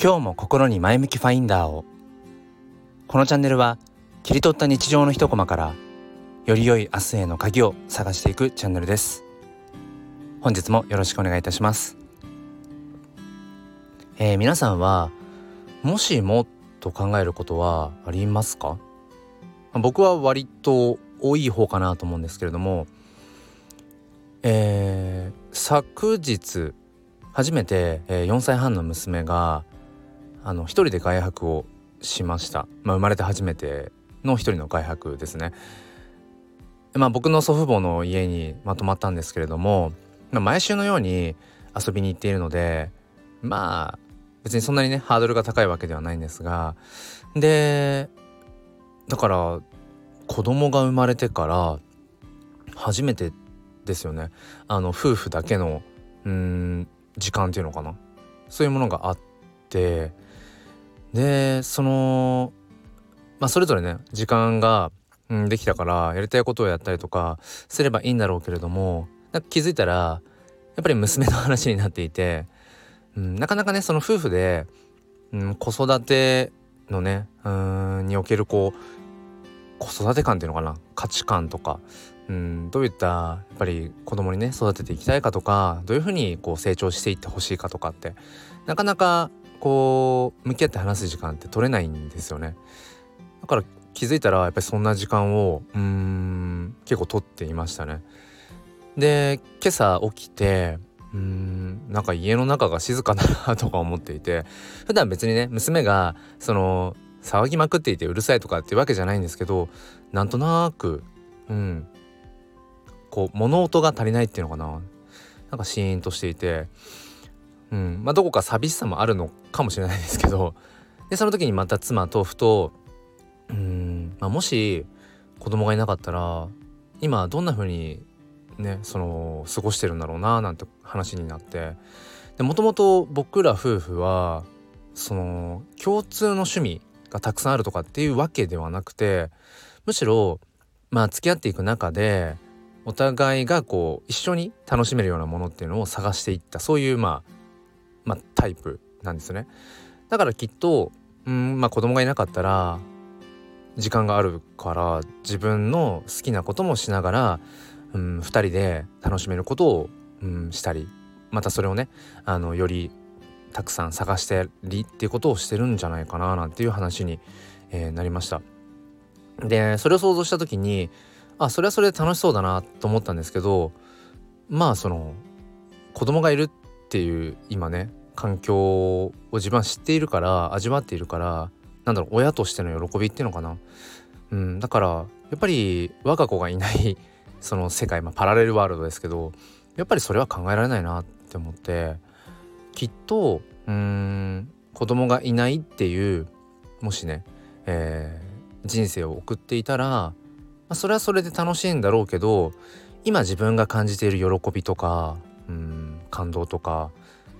今日も心に前向きファインダーを。このチャンネルは切り取った日常の一コマからより良い明日への鍵を探していくチャンネルです。本日もよろしくお願いいたします、えー、皆さんはもしもと考えることはありますか？僕は割と多い方かなと思うんですけれどもえー、昨日初めて、えー、4歳半の娘があの一人で外泊をしました、まあ、生まれて初めての一人の外泊ですね。まあ、僕の祖父母の家にまとまったんですけれども、まあ、毎週のように遊びに行っているのでまあ別にそんなにねハードルが高いわけではないんですがでだから子供が生まれてから初めてですよね。あの夫婦だけのうん時間っていうのかな。そういうものがあってでそのまあそれぞれね時間が、うん、できたからやりたいことをやったりとかすればいいんだろうけれどもなんか気づいたらやっぱり娘の話になっていて、うん、なかなかねその夫婦で、うん、子育てのねうんにおけるこう子育て観っていうのかな価値観とかうんどういったやっぱり子供にね育てていきたいかとかどういうふうにこう成長していってほしいかとかってなかなかこう向き合って話す時間って取れないんですよね。だから気づいたらやっぱりそんな時間をうん結構取っていましたね。で今朝起きてうんなんか家の中が静かだなとか思っていて普段別にね娘がその騒ぎまくっていてうるさいとかっていうわけじゃないんですけどなんとなくうんこう物音が足りないっていうのかななんかシーンとしていてうん。まあどこか寂しさもあるのかもしれないですけど。でその時にまた妻とふとうん、まあ、もし子供がいなかったら今どんな風にねその過ごしてるんだろうななんて話になって。もともと僕ら夫婦はその共通の趣味がたくさんあるとかっていうわけではなくてむしろまあ付き合っていく中でお互いがこう一緒に楽しめるようなものっていうのを探していった。そういうまあまあタイプなんですね。だからきっとうんまあ子供がいなかったら時間があるから自分の好きなこともしながら、うん、2人で楽しめることを、うん、したりまたそれをねあのよりたくさん探してりっていうことをしてるんじゃないかななんていう話に、えー、なりました。でそれを想像した時にあそれはそれで楽しそうだなと思ったんですけどまあその子供がいるっていう今ね環境を自分は知っているから味わっているからなんだろう親としての喜びっていうのかな、うん、だからやっぱり我が子がいない その世界、まあ、パラレルワールドですけどやっぱりそれは考えられないなって思ってきっとうん子供がいないっていうもしね、えー、人生を送っていたら、まあ、それはそれで楽しいんだろうけど今自分が感じている喜びとかうん感動とか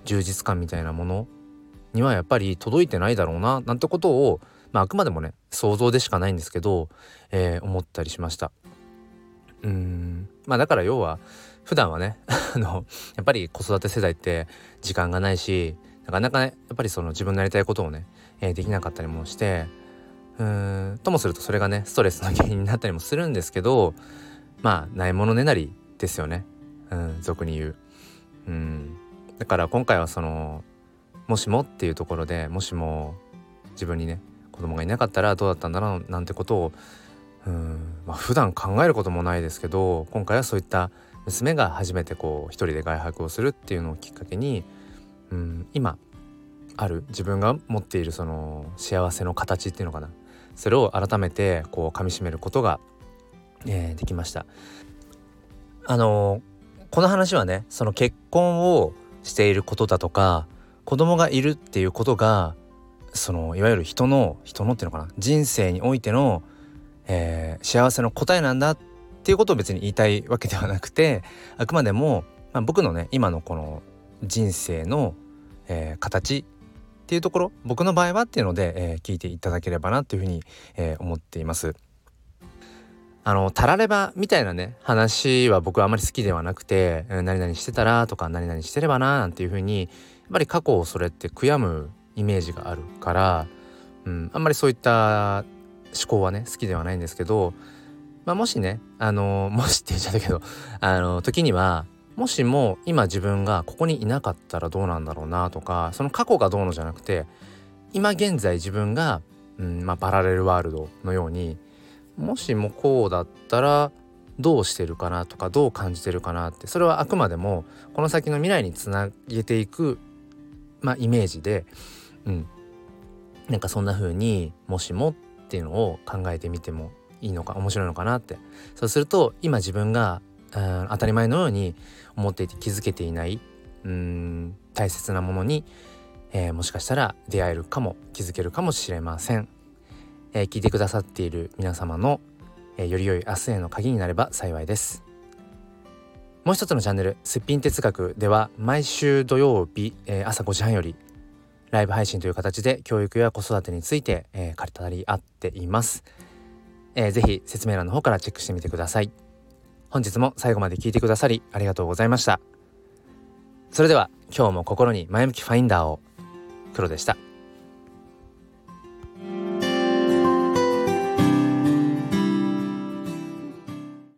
充実感みたいなものにはやっぱり届いてないだろうななんてことを、まあ、あくまでもね想像でしかないんですけど、えー、思ったりしました。うんまあだから要は普段はね あのやっぱり子育て世代って時間がないしなかなかねやっぱりその自分のやりたいことをね、えー、できなかったりもしてうーんともするとそれがねストレスの原因になったりもするんですけどまあないものねなりですよねうん俗に言う。うんから今回はそのもしもっていうところでもしも自分にね子供がいなかったらどうだったんだろうなんてことをうんまあ普段考えることもないですけど今回はそういった娘が初めてこう一人で外泊をするっていうのをきっかけにうん今ある自分が持っているその幸せの形っていうのかなそれを改めてこう噛みしめることが、えー、できました。あのこの話はねその結婚をしていることだとか子供がいるっていうことがそのいわゆる人の人のっていうのかな人生においての、えー、幸せの答えなんだっていうことを別に言いたいわけではなくてあくまでも、まあ、僕のね今のこの人生の、えー、形っていうところ僕の場合はっていうので、えー、聞いていただければなというふうに、えー、思っています。あのたらればみたいなね話は僕はあまり好きではなくて何々してたらとか何々してればななんていうふうにやっぱり過去をそれって悔やむイメージがあるから、うん、あんまりそういった思考はね好きではないんですけど、まあ、もしねあの もしって言っちゃったけどあの時にはもしも今自分がここにいなかったらどうなんだろうなとかその過去がどうのじゃなくて今現在自分が、うんまあ、パラレルワールドのようにもしもこうだったらどうしてるかなとかどう感じてるかなってそれはあくまでもこの先の未来につなげていく、まあ、イメージで、うん、なんかそんな風にもしもっていうのを考えてみてもいいのか面白いのかなって。そうすると今自分が、うん、当たり前のように思っていて気づけていないうん大切なものに、えー、もしかしたら出会えるかも気づけるかもしれません、えー、聞いてくださっている皆様のえー、より良い明日への鍵になれば幸いです。もう一つのチャンネル「すっぴん哲学」では毎週土曜日、えー、朝5時半よりライブ配信という形で教育や子育てについて、えー、語り合っています、えー、ぜひ説明欄の方からチェックしてみてください。本日も最後まで聞いてくださりありがとうございました。それでは今日も心に前向きファインダーを黒でした。